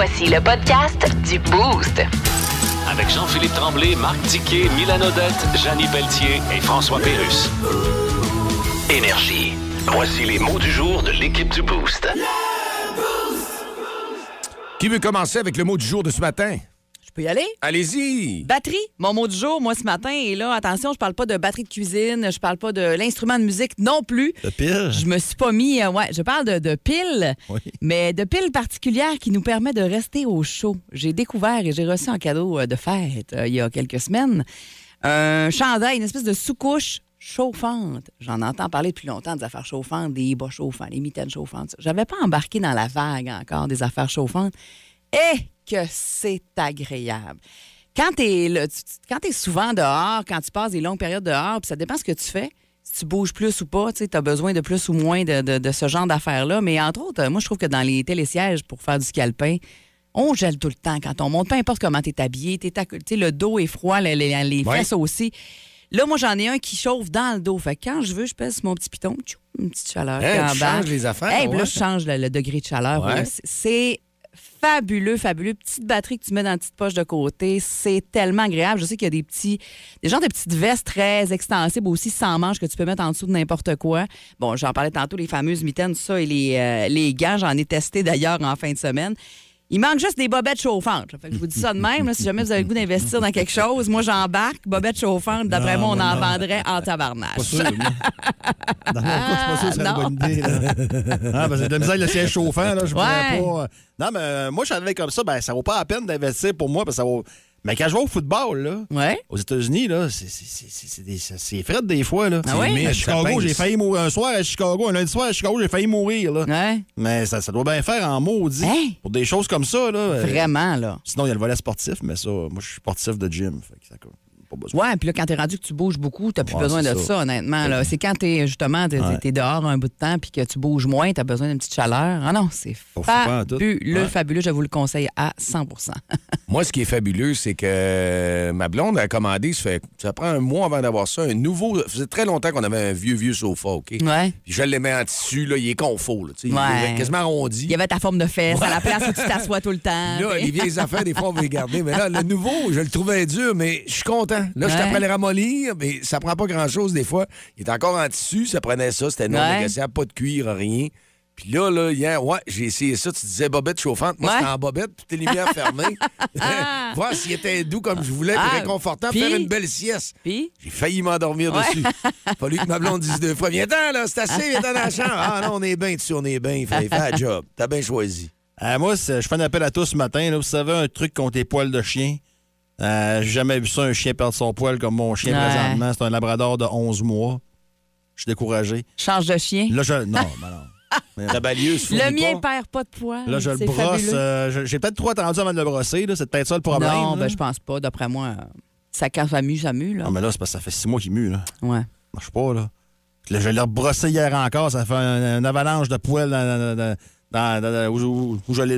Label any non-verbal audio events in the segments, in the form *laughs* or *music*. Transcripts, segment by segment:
Voici le podcast du Boost. Avec Jean-Philippe Tremblay, Marc Tiquet, Milan Odette, Janine Pelletier et François Pérus. Énergie. Voici les mots du jour de l'équipe du Boost. Qui veut commencer avec le mot du jour de ce matin? Je peux y aller? Allez-y! Batterie, mon mot du jour, moi, ce matin. Et là, attention, je parle pas de batterie de cuisine, je parle pas de l'instrument de musique non plus. De pile? Je me suis pas mis. euh, ouais, je parle de, de piles, Oui. mais de piles particulières qui nous permet de rester au chaud. J'ai découvert et j'ai reçu en cadeau euh, de fête euh, il y a quelques semaines un chandail, une espèce de sous-couche chauffante. J'en entends parler depuis longtemps des affaires chauffantes, des bas chauffants, les mitaines chauffantes. J'avais pas embarqué dans la vague encore des affaires chauffantes. Et que c'est agréable. Quand tu es, souvent dehors, quand tu passes des longues périodes dehors, puis ça dépend ce que tu fais, si tu bouges plus ou pas, tu as besoin de plus ou moins de, de- de ce genre d'affaires-là. Mais entre autres, moi, je trouve que dans les télésièges pour faire du scalpin, on gèle tout le temps quand on monte, peu importe comment tu es habillé. t'es le dos est froid, les, les- les Ouais. fesses aussi. Là, moi, j'en ai un qui chauffe dans le dos. Fait que quand je veux, je pèse mon petit piton, une petite chaleur. Qui tu changes les affaires, Hey, là, je change le, le degré de chaleur. Ouais. C'est fabuleux, fabuleux. Petite batterie que tu mets dans la petite poche de côté. C'est tellement agréable. Je sais qu'il y a des petits, des genres de petites vestes très extensibles aussi, sans manches, que tu peux mettre en dessous de n'importe quoi. Bon, j'en parlais tantôt, les fameuses mitaines, ça, et les, euh, les gants. J'en ai testé d'ailleurs en fin de semaine. Il manque juste des bobettes chauffantes. Fait que je vous dis ça de même. là, si jamais vous avez le goût d'investir dans quelque chose, moi, j'embarque. Bobettes chauffantes, d'après moi, on en vendrait en tabarnache. Pas sûr. Dans mon cas, je suis pas sûr que ce serait non. une bonne idée. Là. Ah, parce que de la misère, le siège chauffant, là, je Ouais. pas. Non, mais euh, moi, je savais comme ça, ben, ça vaut pas la peine d'investir pour moi, parce que ça vaut. Mais quand je vais au football, là, Ouais. aux États-Unis, là, c'est- c'est- c'est c'est- c'est des- c'est fret des fois, là. Ah ouais? Mais À Chicago, j'ai failli mourir. Un soir à Chicago, un lundi soir à Chicago, j'ai failli mourir, là. Ouais. Mais ça, ça doit bien faire en maudit. Hein? Pour des choses comme ça, là. Vraiment, là. Sinon, il y a le volet sportif, mais ça, moi, je suis sportif de gym. Fait que ça, pas besoin. Ouais, puis là, quand t'es rendu que tu bouges beaucoup, t'as plus Ouais, besoin de ça, ça. honnêtement. C'est quand t'es justement t'es, Ouais. dehors un bout de temps puis que tu bouges moins, t'as besoin d'une petite chaleur. Ah non, c'est fabuleux, fabuleux. Je vous le conseille à 100% *laughs* Moi, ce qui est fabuleux, c'est que ma blonde a commandé, ça, fait, ça prend un mois avant d'avoir ça, un nouveau. Ça faisait très longtemps qu'on avait un vieux, vieux sofa, OK? Ouais. Puis je mets en tissu, là, il est confort, là, tu sais, Ouais. Il est quasiment arrondi. Il y avait ta forme de fesse à la place où tu *laughs* t'assois tout le temps. Là, les vieilles affaires, des fois, on va les garder. Mais là, le nouveau, je le trouvais dur, mais je suis content. Là, je Ouais. t'apprends à le ramollir, mais ça prend pas grand-chose des fois. Il est encore en tissu, ça prenait ça, c'était non Ouais. négociable, pas de cuir, rien. Puis là, là, hier, ouais, j'ai essayé ça. Tu disais bobette chauffante. Moi, Ouais. c'était en bobette, toutes les lumières fermées. *laughs* *laughs* Voir s'il était doux comme je voulais, puis Ah, réconfortant, faire une belle sieste. Puis, J'ai failli m'endormir Ouais. dessus. *laughs* Fallu que ma blonde dise deux fois Viens-t'en, là, c'est assez, viens-t'en dans la chambre. Ah non, on est bien dessus, on est bien. Il fait, fait la job. T'as bien choisi. Euh, moi, je fais un appel à tous ce matin. Là, vous savez, un truc contre les poils de chien. Euh, J'ai jamais vu ça, un chien perdre son poil comme mon chien Ouais. présentement. C'est un labrador de 11 mois. Je suis découragé. change de chien. Là, je. Non, ben non. *laughs* Le mien pas. perd pas de poils. Là, je le brosse. euh, J'ai peut-être trop attendu avant de le brosser. C'est peut-être ça le problème. non, là. ben, je pense pas. D'après moi, ça, quand ça mue, ça mue. Là. Non, mais là, c'est parce que ça fait six mois qu'il mue. Là. Ouais. marche pas, là. Là, je l'ai rebrossé hier encore. Ça fait un, une avalanche de poils dans, dans- dans- dans- dans- où, où- où je l'ai.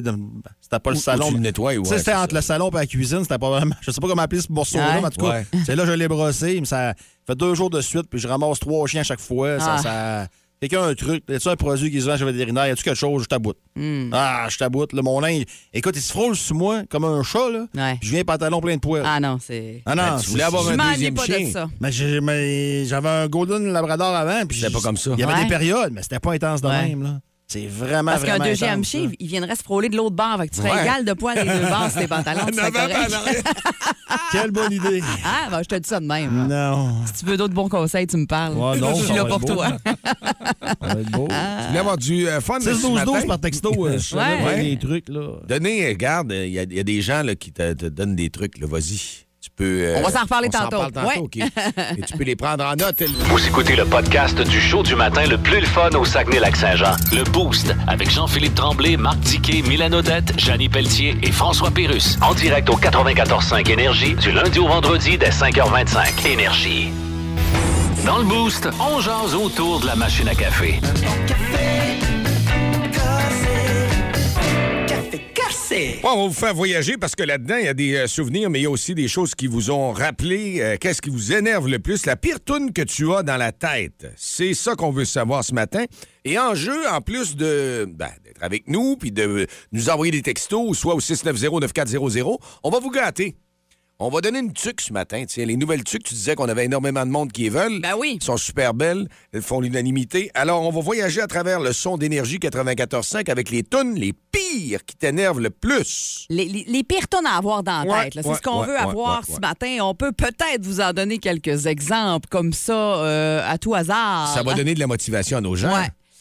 C'était pas le Où- où salon. tu le nettoies, ouais, Tu sais, c'était entre ça. le salon et la cuisine. C'était pas vraiment. Je sais pas comment appeler ce morceau-là, Ouais. mais en tout cas, Ouais. c'est là que je l'ai brossé. Mais ça fait deux jours de suite, puis je ramasse trois chiens à chaque fois. Ça, Ah. ça- Quelqu'un a un truc, y a-tu un produit qui se vend chez le vétérinaire, y a-tu quelque chose, je taboute. Hmm. Ah, je taboute. Là, mon linge, écoute, il se frôle sur moi comme un chat, là. Ouais. Puis je viens pantalon plein de poils. Ah non, c'est. Ah non, Ben, tu voulais avoir un deuxième pas chien. de ça. mais j'ai- mais j'avais un Golden Labrador avant. puis C'était pas comme ça. Il y avait Ouais. des périodes, mais c'était pas intense de Ouais. même. Là. C'est vraiment, Parce qu'un vraiment deuxième intense, là. il viendrait se frôler de l'autre bord. Fait que tu serais Ouais. égal de poids des deux bords sur tes pantalons. *laughs* tu serais correct. *laughs* Quelle bonne idée. Ah, ben, je te dis ça de même. non. Si tu veux d'autres bons conseils, tu me parles. Ouais, non, je suis là pour beau. toi. *laughs* Ça va être beau. Tu voulais avoir du euh, fun ce 6-12-12 matin? par texto. euh, je Ouais. des trucs, là. Donnez, regarde, il y, a- il y a des gens là, qui te, te donnent des trucs. là, Vas-y. Tu peux. euh, On va s'en reparler on s'en tantôt. parle tantôt. Et tu peux les prendre en note. Vous écoutez le podcast du show du matin le plus le fun au Saguenay-Lac-Saint-Jean. Le Boost avec Jean-Philippe Tremblay, Marc Diquet, Milan Odette, Janine Pelletier et François Pérus. En direct au 94.5 Énergie du lundi au vendredi dès 5h25. Énergie. Dans le Boost, on jase autour de la machine à café. On va vous faire voyager parce que là-dedans, il y a des euh, souvenirs, mais il y a aussi des choses qui vous ont rappelé. euh, Qu'est-ce qui vous énerve le plus? La pire toune que tu as dans la tête. C'est ça qu'on veut savoir ce matin. Et en jeu, en plus de ben, d'être avec nous puis de nous envoyer des textos, soit au 690-9400, on va vous gâter. On va donner une tuque ce matin. Tiens, les nouvelles tuques, tu disais qu'on avait énormément de monde qui les veulent. Ben oui. Elles sont super belles. Elles font l'unanimité. Alors, on va voyager à travers le son d'énergie 94.5 avec les tunes les pires qui t'énervent le plus. Les, les, les pires tonnes à avoir dans la Ouais, tête. C'est ce qu'on ouais, veut avoir ce matin. On peut peut-être vous en donner quelques exemples comme ça euh, à tout hasard. Ça va donner de la motivation à nos gens.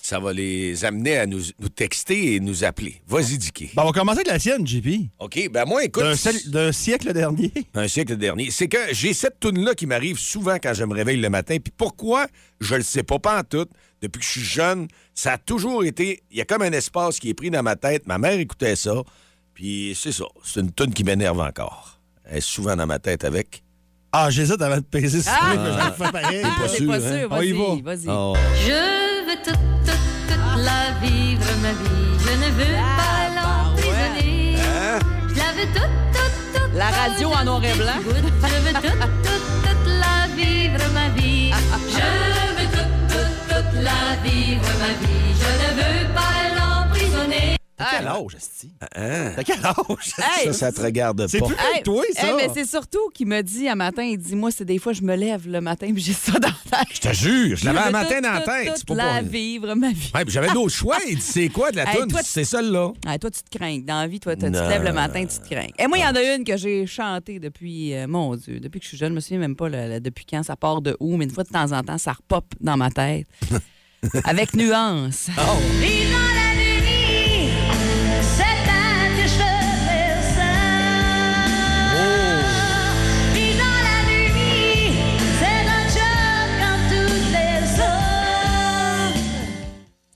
Ça va les amener à nous, nous texter et nous appeler. Vas-y, Dicky. Bon, on va commencer avec la sienne, JP. OK, ben moi, écoute, D'un siècle dernier. *laughs* un siècle dernier, c'est que j'ai cette toune-là qui m'arrive souvent quand je me réveille le matin. Puis pourquoi? Je le sais pas, pas en tout. Depuis que je suis jeune, ça a toujours été... Il y a comme un espace qui est pris dans ma tête. Ma mère écoutait ça. Puis c'est ça. C'est une toune qui m'énerve encore. Elle est souvent dans ma tête avec... Ah, j'hésite avant de peser sur Ah! vais. Ah, pas sûr, pas hein? sûr. Y Vas-y, va. vas-y. Oh. Je toute, toute la vivre, ma vie. Je ne veux pas l'emprisonner. Je la veux toute, toute, toute. La radio en noir et blanc. Je veux toute, toute, toute la vivre, ma vie. *laughs* Je veux toute, toute, toute la vivre, ma vie. T'as quel âge, Asti? Hein? T'as quel âge? Hey! Ça, ça te regarde C'est pas. plus vieux que toi, ça. hey, mais c'est surtout qu'il me dit un matin, il dit, moi, c'est des fois, je me lève le matin puis j'ai ça dans la tête. Je te jure, je l'avais un matin toute, dans la toute, tête. toute C'est pas la vivre, ma vie. Ouais, j'avais d'autres choix. Il dit, c'est quoi de la toune? C'est celle-là. Ah, toi, tu te crains. Dans la vie, toi, tu te lèves le matin, tu te crains. Et moi, il y en a une que j'ai chantée depuis, euh, mon Dieu, depuis que je suis jeune. Je me souviens même pas depuis quand ça part de où, mais une fois de temps en temps, ça repop dans ma tête. *laughs* Avec nuance. Oh.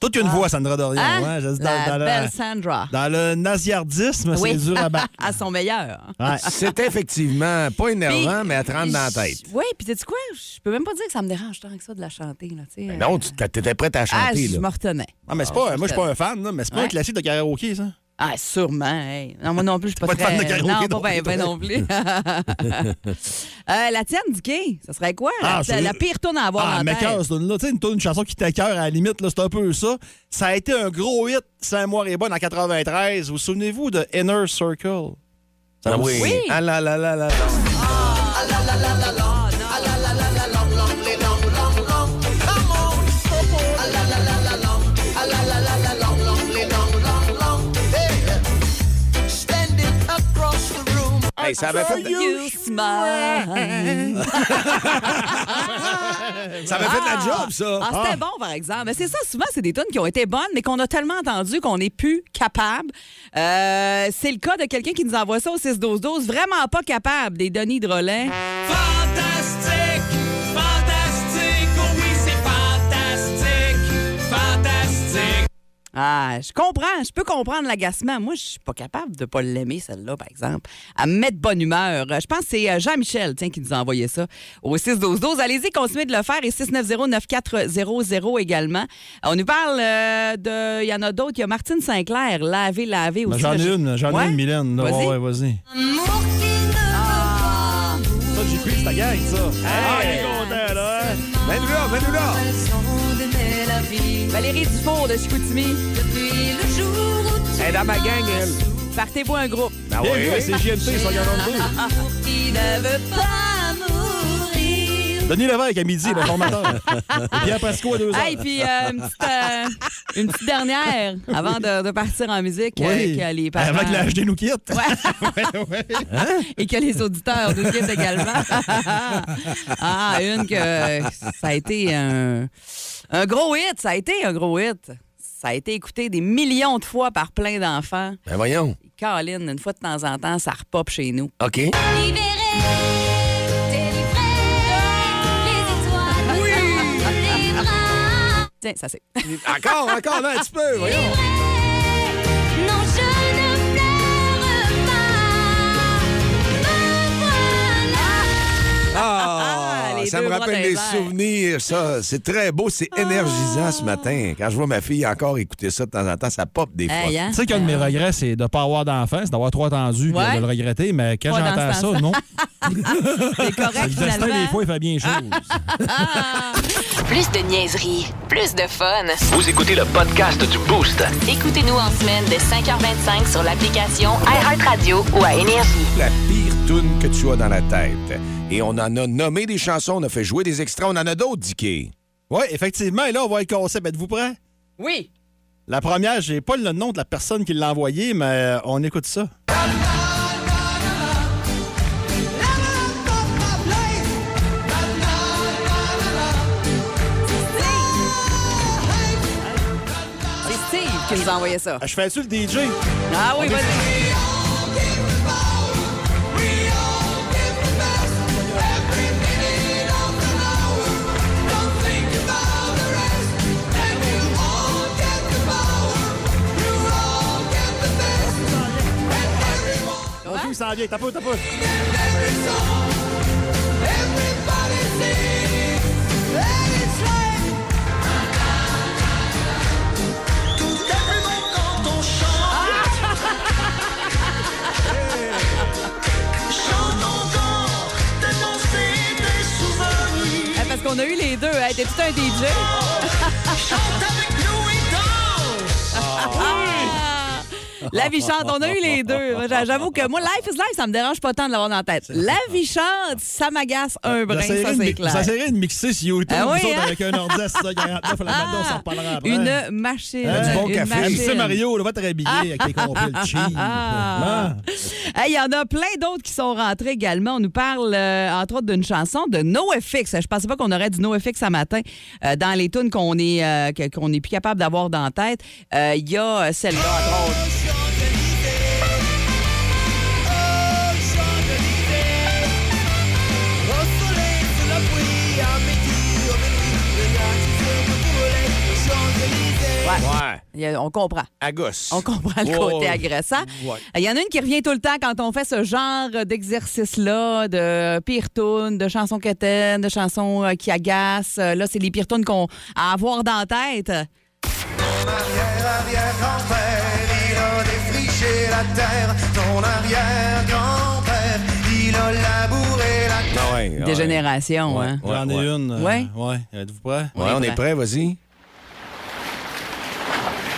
Toute une voix, Sandra Dorion. Hein? hein, je dis la dans, dans belle le, Sandra. dans le naziardisme, Oui. c'est dur à battre. *laughs* à son meilleur. Ouais. C'est effectivement pas énervant, Puis, mais à te rendre dans la tête. Oui, puis sais-tu quoi? Je peux même pas dire que ça me dérange tant que ça de la chanter. Là, tu sais. Non, tu étais prête à ah, chanter, je là. me retenais. Ah, mais c'est pas, moi, je suis pas un fan, là, mais c'est pas Ouais. un classique de karaoké, ça. Ah, sûrement. hey. Non, moi non plus, je suis *laughs* pas, Pas de très... fan de karaoké Non, non pas bien plus, ben non plus. *laughs* Euh, la tienne, Dicky, ça serait quoi? Ah, la, c'est- la pire tourne à avoir Ah, en mais tête. cœur, cette là tu sais, une, une chanson qui t'écœure à la limite, là, c'est un peu ça. Ça a été un gros hit, Saint-Moire et bonne en 93. Vous souvenez-vous de Inner Circle? Ça Ah vous- oui. Oui. Ah là là là là là. Hey, ça avait fait, You smile. *laughs* ça avait fait de la job, ça. Ah, c'était bon, par exemple. Mais c'est ça, souvent, c'est des tunes qui ont été bonnes, mais qu'on a tellement entendu qu'on n'est plus capable. Euh, c'est le cas de quelqu'un qui nous envoie ça au 6-12-12. Vraiment pas capable, des Denis Drolet. Fantastique, Ah, je comprends, je peux comprendre l'agacement. Moi, je suis pas capable de pas l'aimer, celle-là, par exemple. À me mettre de bonne humeur. Je pense que c'est euh, Jean-Michel, tiens, qui nous a envoyé ça au 6-12-12. Allez-y, continuez de le faire. Et 690-9400 également. Euh, On nous parle euh, de... Il y en a d'autres. Il y a Martine Sinclair, laver, laver Ben, aussi. J'en ai je- une, j'en ai Ouais? une, Mylène. Vas-y. Ouais, ouais, vas-y. Pas Ça, j'ai pris, c'est ta gang, ça. Ah, il est content, là. hein? Mets-nous là, mets-nous là. La vie. Valérie Dufour de Chicoutimi. Depuis le jour où tu Elle est dans ma gang, elle. Partez-vous un groupe. Ah Bien vu, ouais. c'est deux. Amour qui ne veut pas mourir. Denis Lévesque à midi, le formateur. Et *laughs* Pierre Pasco à deux heures. Hey, puis euh, une, petite, euh, une petite dernière avant de, de partir en musique. euh, Oui. que les parents- Avant que l'âge nous quitte. *laughs* et que les auditeurs nous quittent également. *laughs* ah, une que ça a été un, un gros hit. Ça a été un gros hit. Ça a été écouté des millions de fois par plein d'enfants. Ben voyons. Caroline, une fois de temps en temps, ça repop chez nous. OK. Libéré, délivré, les étoiles dans tes bras. Tiens, ça c'est. Encore, encore, là, un petit peu, voyons. Les ça deux me rappelle des souvenirs, ça. C'est très beau, c'est énergisant ce matin. Quand je vois ma fille encore écouter ça de temps en temps, ça pop des fois. Hey, hein? Tu sais qu'un de mes regrets, c'est de ne pas avoir d'enfant, c'est d'avoir trop attendu et Ouais. de le regretter, mais quand j'entends ça, non. *laughs* C'est correct, Le destin, finalement. des fois, il fait bien chose. *laughs* Plus de niaiserie, plus de fun. Vous écoutez le podcast du Boost. Écoutez-nous en semaine de 5h25 sur l'application iHeartRadio ou à Énergie. La pire tune que tu as dans la tête. Et on en a nommé des chansons, on a fait jouer des extraits, on en a d'autres, Dicky. Oui, effectivement. Et là, on va le concept. Êtes-vous prêts? Oui. La première, j'ai pas le nom de la personne qui l'a envoyé, mais euh, on écoute ça. C'est Steve qui nous a envoyé ça. Ah, Je fais-tu le DJ? Ah oui, vas-y. On joue, ça en vient. T'as pas, t'as pas. Parce qu'on a eu les deux. Hey, T'es tout un DJ. *laughs* Ah! *laughs* La vie chante, on a eu les deux. J'avoue que moi, Life is Life, ça me dérange pas tant de l'avoir dans la tête. La vie chante, ça m'agace un brin, ça c'est clair. J'essaierai de mixer sur YouTube, Ah oui, nous autres, hein? avec un ordi à 6h49 à la matin, on s'en reparlera après. Une machine. Hein? Du bon une café. machine. MC Mario, là, va te rhabiller *laughs* avec les compiles cheap. Ah. Ah. Hey, Il y en a plein d'autres qui sont rentrés également. On nous parle, euh, entre autres, d'une chanson de NoFX. Je pensais pas qu'on aurait du NoFX ce matin euh, dans les tunes qu'on est, euh, qu'on est plus capable d'avoir dans la tête. Euh, Il y a euh, celle-là, entre autres. Ouais. Il y a- on comprend. À gosse. On comprend le Oh. côté agressant. Ouais. Il y en a une qui revient tout le temps quand on fait ce genre d'exercice-là, de pire tune, de chansons quétaines, de chansons euh, qui agacent. Euh, Là, c'est les pires tunes qu'on a à avoir dans la tête. arrière-arrière-grand-père, il a défriché la terre. Ton arrière-grand-père, il a labouré la terre. Ah ouais, Des ouais. générations, Ouais. hein. J'en ai ouais. une. euh, Ouais. Ouais. Êtes-vous prêts? Ouais, on est prêt, vas-y.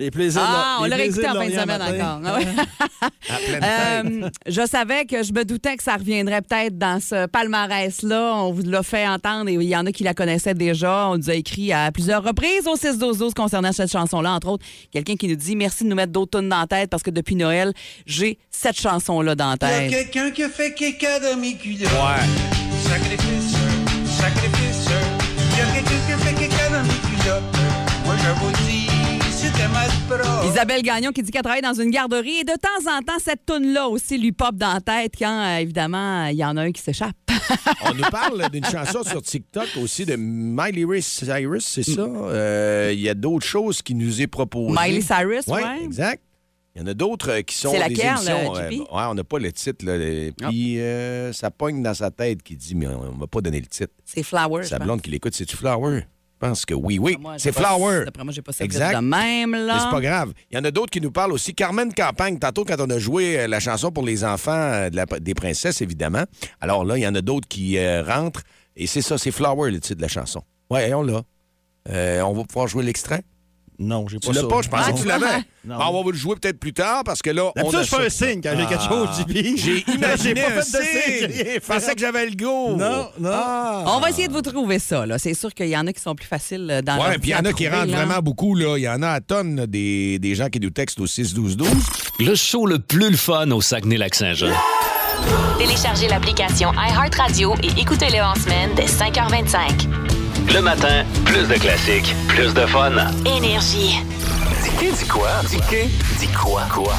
Les plaisirs Ah, de- on l'a réécouté en fin de semaine encore. Ah ouais. *laughs* À pleine tête. Euh, je savais que je me doutais que ça reviendrait peut-être dans ce palmarès-là. On vous l'a fait entendre et il y en a qui la connaissaient déjà. On nous a écrit à plusieurs reprises au 6-12-12 concernant cette chanson-là. Entre autres, quelqu'un qui nous dit merci de nous mettre d'autres tunes dans la tête parce que depuis Noël, j'ai cette chanson-là dans la Il y a tête. quelqu'un qui a fait caca dans mes culottes. Ouais. Sacrifice, sacrifice. Il y a quelqu'un qui a fait caca dans mes culottes. Moi, je vous dis. Isabelle Gagnon qui dit qu'elle travaille dans une garderie et de temps en temps, cette toune-là aussi lui pop dans la tête quand, euh, évidemment, il y en a un qui s'échappe. *laughs* On nous parle *laughs* d'une chanson sur TikTok aussi de Miley Cyrus, c'est ça? Euh, Il y a d'autres choses qui nous est proposées. Miley Cyrus, Oui, ouais. exact. Il y en a d'autres euh, qui sont des émissions. euh, JP? ouais, on n'a pas le titre. Là, et puis, euh, ça pogne dans sa tête qui dit, mais on ne m'a pas donné le titre. C'est Flower. Sa blonde qui l'écoute, c'est-tu Flower? Je pense que oui, oui. C'est Flower. D'après moi, j'ai pas ça Exact. de même, là. Mais c'est pas grave. Il y en a d'autres qui nous parlent aussi. Carmen Campagne, tantôt, quand on a joué euh, la chanson pour les enfants euh, de la- des princesses, évidemment. Alors là, il y en a d'autres qui euh, rentrent. Et c'est ça, c'est Flower, le titre de la chanson. Ouais, on l'a. Euh, on va pouvoir jouer l'extrait. Non, j'ai pas Tu l'as ça. pas, je pensais que tu l'avais. Non. Bon, on va vous le jouer peut-être plus tard parce que là, on D'habitude, a je fais ça. un signe quand j'ai quelque chose, JP. J'ai *laughs* imaginé pas un fait de signe, Je pensais que j'avais le go. Non, non. Ah. On va essayer de vous trouver ça. là. C'est sûr qu'il y en a qui sont plus faciles euh, dans Ouais, puis il y en a qui rentrent vraiment beaucoup. là. Il y en a à tonnes là, des, des gens qui nous textent au 6-12-12. Le show le plus le fun au Saguenay-Lac-Saint-Jean. Téléchargez l'application iHeartRadio et écoutez-le en semaine dès 5h25. Le matin, plus de classiques, plus de fun. Énergie. Dis dis quoi? Dis dis quoi? Quoi?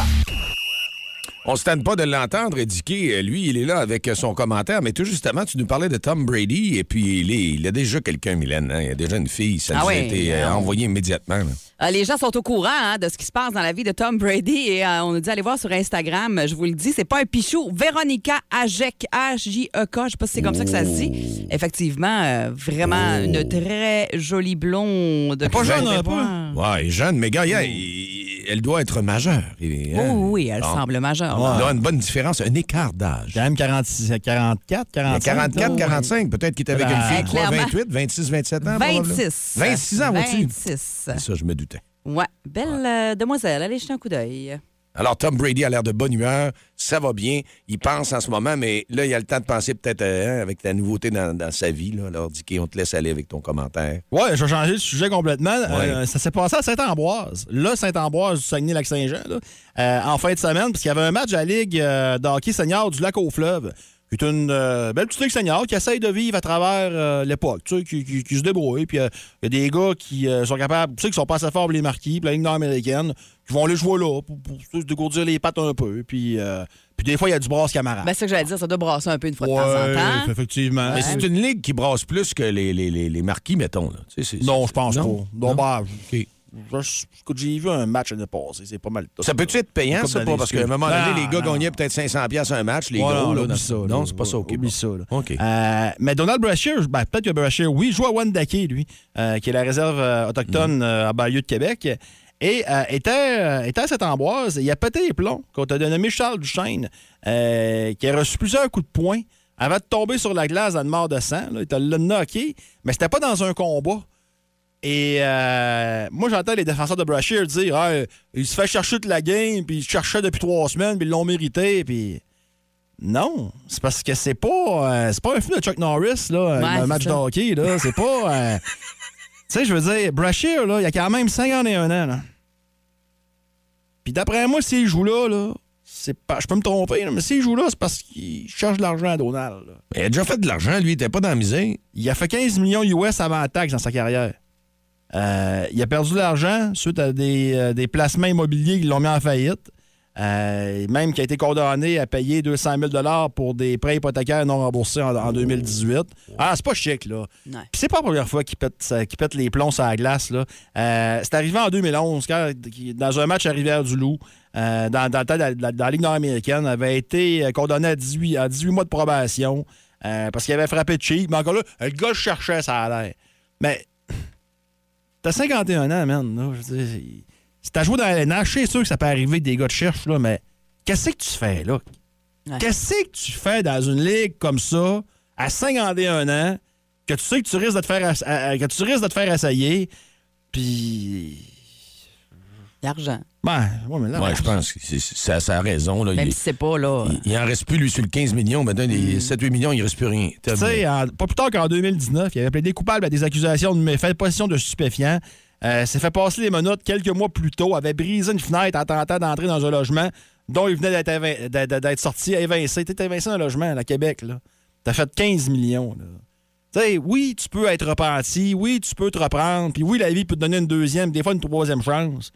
On se tente pas de l'entendre, Dicky. Lui, il est là avec son commentaire. Mais tout justement, tu nous parlais de Tom Brady. Et puis, il, est- il a déjà quelqu'un, Mylène. hein. Il a déjà une fille. Ça Ah nous a été euh, envoyé immédiatement. là. Euh, les gens sont au courant hein, de ce qui se passe dans la vie de Tom Brady et euh, on nous dit allez voir sur Instagram. Je vous le dis, c'est pas un pichou. Véronica Ajek, H-J-E-K, je sais pas si c'est comme ça que ça se dit. Effectivement, euh, vraiment une très jolie blonde. Pas jeune, un peu? Ouais, elle est jeune, mais gars, il- elle doit être majeure. Et, Oh hein, oui, elle bon. semble majeure. Il là. doit y avoir une bonne différence, un écart d'âge. Quand même 46, 44, Il y a 45. 44, là. 45, peut-être qu'il est avec Ben, une fille de quoi, clairement. 28, 26, 27 ans. probablement. 26. 26 ans, vois-tu? 26. C'est ça, je me doutais. Ouais, belle euh, demoiselle. Allez jeter un coup d'œil. Alors, Tom Brady a l'air de bonne humeur, ça va bien. Il pense en ce moment, mais là, il a le temps de penser peut-être euh, hein, avec la nouveauté dans, dans sa vie. Là. Alors, Dicky, on te laisse aller avec ton commentaire. Ouais, je vais changer de sujet complètement. Euh, ça s'est passé à Saint-Ambroise. Là, Saint-Ambroise du Saguenay-Lac-Saint-Jean, là, euh, en fin de semaine, parce qu'il y avait un match à la Ligue euh, de hockey senior du lac au fleuve. qui est une euh, belle petite ligue senior qui essaye de vivre à travers euh, l'époque, tu sais, qui, qui- qui se débrouille. Puis euh, il y a des gars qui euh, sont capables, tu sais, qui sont pas assez forts pour les marquis, puis la Ligue nord-américaine, qui vont aller jouer là pour, pour se dégourdir les pattes un peu. Puis, euh, puis des fois, il y a du brasse camarade. Ben, c'est ça que j'allais dire, ça doit brasser un peu une fois de temps en temps. effectivement. Mais c'est une ligue qui brasse plus que les, les, les, les marquis, mettons. Là. Tu sais, c'est- Non, c'est- je pense non? pas. Non, bah, OK. J'ai vu un match l'année passée, c'est pas mal. Ça peut-tu être payant, ça, pas? Parce qu'à un moment donné, les gars gagnaient peut-être 500$ piastres un match, les Ouais, gros. non, là, ça, non, c'est pas ça, OK. Oublie bon. ça. OK. Euh, mais Donald Brashear, ben, peut-être que Brashear, oui, joue à Wendake, lui, euh, qui est la réserve euh, autochtone Mm. euh, à Bayeux de Québec. Et euh, était, euh, était à cette amboise, il a pété les plombs quand on a dénommé Charles Duchesne, euh, qui a reçu plusieurs coups de poing avant de tomber sur la glace dans une mort de sang. Là, il t'a le knocké, mais c'était pas dans un combat. Et euh, moi, j'entends les défenseurs de Brashear dire Ah, il se fait chercher toute la game, puis il se cherchait depuis trois semaines, puis ils l'ont mérité, puis. Non, c'est parce que c'est pas euh, c'est pas un film de Chuck Norris là, Ouais, un match de ça. hockey là, c'est pas euh, *laughs* tu sais je veux dire Brashear là, il a quand même 51 ans là. Puis d'après moi s'il joue là là, c'est pas je peux me tromper là, mais s'il joue là, c'est parce qu'il cherche de l'argent à Donald. là. Il a déjà fait de l'argent, lui, il était pas dans la misère. Il a fait 15 millions US avant taxe dans sa carrière. Euh, il a perdu de l'argent suite à des, euh, des placements immobiliers qui l'ont mis en faillite. Euh, même qui a été condamné à payer 200 000 pour des prêts hypothécaires non remboursés en, en 2018. Ah, c'est pas chic, là. Puis c'est pas la première fois qu'il pète, pète les plombs sur la glace. Là. C'est arrivé en 2011, quand, dans un match à Rivière-du-Loup, dans, dans le temps de la, de Ligue nord-américaine, avait été condamné à 18, à 18 mois de probation parce qu'il avait frappé de cheap. Mais encore là, le gars cherchait, ça a l'air. Mais t'as 51 ans, man. Là, je veux dire, si t'as joué dans la LNH, c'est sûr que ça peut arriver que des gars te cherchent, là, mais qu'est-ce que tu fais, là? Ouais. Qu'est-ce que tu fais dans une ligue comme ça, à 51 ans, que tu sais que tu risques de te faire, que tu risques de te faire essayer, puis... L'argent. Ben, ouais, mais là... Ouais, je pense que c'est- ça, ça a raison. Là. Même Il, si c'est pas, là. il, il en reste plus, lui, sur le 15 millions. Maintenant, les 7-8 millions, il reste plus rien. Tu sais, pas plus tard qu'en 2019, il avait plaidé coupable à des accusations de méfait de possession de stupéfiants. Euh, s'est fait passer les menottes quelques mois plus tôt, avait brisé une fenêtre en tentant d'entrer dans un logement dont il venait d'être évi- d'être d'être sorti évincé. T'es évincé dans un logement à Québec, là. T'as fait 15 millions, là. Tu sais, oui, tu peux être repenti, oui, tu peux te reprendre, puis oui, la vie peut te donner une deuxième, des fois une troisième chance.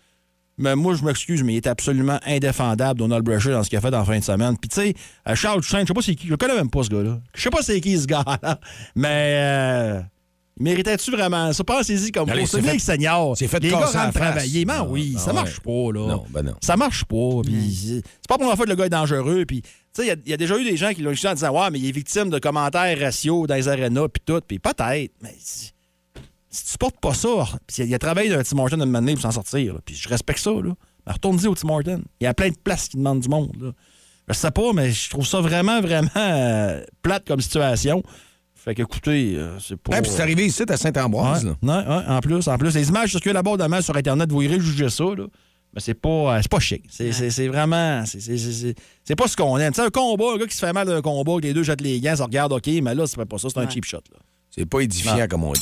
Mais moi, je m'excuse, mais il est absolument indéfendable, Donald Brashear, dans ce qu'il a fait dans la fin de semaine. Puis, tu sais, euh, Charles Duchesne, je sais pas c'est qui, je connais même pas, ce gars-là. Je sais pas c'est qui, ce gars-là. Mais, euh, méritais-tu vraiment ça? Pensez-y comme vous. c'est fait- senior. c'est fait Les gars la rentrent travailler. Mais Non, oui, ben ça ouais. marche pas, là. Non, ben non. Ça marche pas. Puis, c'est pas la première fois que le gars est dangereux. Puis, tu sais, il y a- il y, a déjà eu des gens qui l'ont utilisé en disant Ouais, mais il est victime de commentaires raciaux dans les arénas, puis tout. Puis, peut-être, mais si tu portes pas ça, il a travaillé dans un Tim Horton une année pour s'en sortir, là, puis je respecte ça, là. Ben, Retourne-y au Tim Horton. Il y a plein de places qui demandent du monde, là. Je sais pas, mais je trouve ça vraiment, vraiment euh, plate comme situation. Fait que, écoutez, euh, c'est pas. Ouais, puis c'est arrivé ici à Saint-Ambroise. Ouais, là. ouais, ouais, en plus, en plus. Les images circulent abondamment sur Internet, vous irez juger ça, là. Mais c'est pas, euh, c'est pas chic. C'est, c'est- c'est vraiment. C'est, c'est- c'est- c'est- c'est pas ce qu'on aime. Tu sais, un combat, un gars qui se fait mal d'un combat, que les deux jettent les gants, ça regarde, OK, mais là, c'est pas ça, c'est un cheap shot. Là. C'est pas édifiant, Non. comme on dit.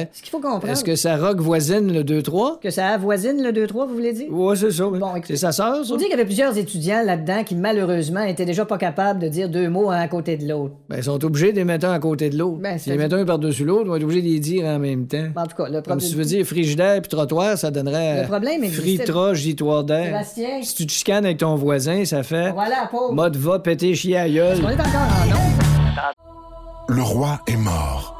ferait? Ce qu'il faut comprendre. Est-ce que ça rock voisine le 2-3? que ça avoisine le 2-3, vous voulez dire? Ouais, c'est ça. Bon, c'est sa sœur, ça? On dit qu'il y avait plusieurs étudiants là-dedans qui, malheureusement, étaient déjà pas capables de dire deux mots un à côté de l'autre. Ben, ils sont obligés de les mettre un à côté de l'autre. Ben, si les mettent un par-dessus l'autre, on va être obligé de les dire en même temps. En tout cas, le Comme problème. si tu veux dire frigidaire puis trottoir, ça donnerait. Le problème existait- Fritra, gitoire d'air. Sébastien, Si tu te chicanes avec ton voisin, ça fait. on va aller à la pause. Mode va péter chier à gueule. On est encore en. Le roi est mort,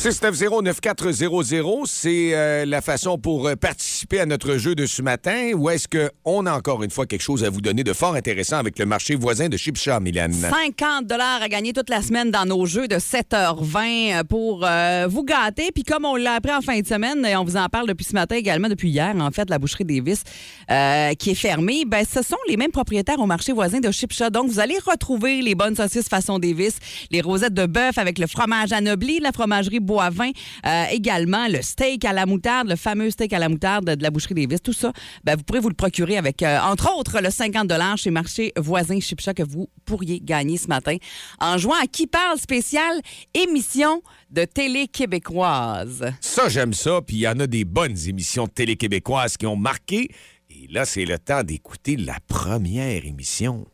690-9400, c'est euh, la façon pour euh, participer à notre jeu de ce matin. Ou est-ce qu'on a encore une fois quelque chose à vous donner de fort intéressant avec le marché voisin de Chipcha, Milan? 50 dollars à gagner toute la semaine dans nos jeux de 7h20 pour euh, vous gâter. Puis comme on l'a appris en fin de semaine, et on vous en parle depuis ce matin également, depuis hier, en fait, la boucherie Davis euh, qui est fermée, ben, ce sont les mêmes propriétaires au marché voisin de Chipcha. Donc, vous allez retrouver les bonnes saucisses façon Davis, les rosettes de bœuf avec le fromage anobli, la fromagerie Boivin, euh, également le steak à la moutarde, le fameux steak à la moutarde de la boucherie Davis. Tout ça, ben, vous pourrez vous le procurer avec, euh, entre autres, le 50 chez Marché Voisin Chipcha que vous pourriez gagner ce matin en jouant à Qui parle spécial émission de télé québécoise. Ça, j'aime ça. Puis il y en a des bonnes émissions de télé québécoises qui ont marqué. Et là, c'est le temps d'écouter la première émission.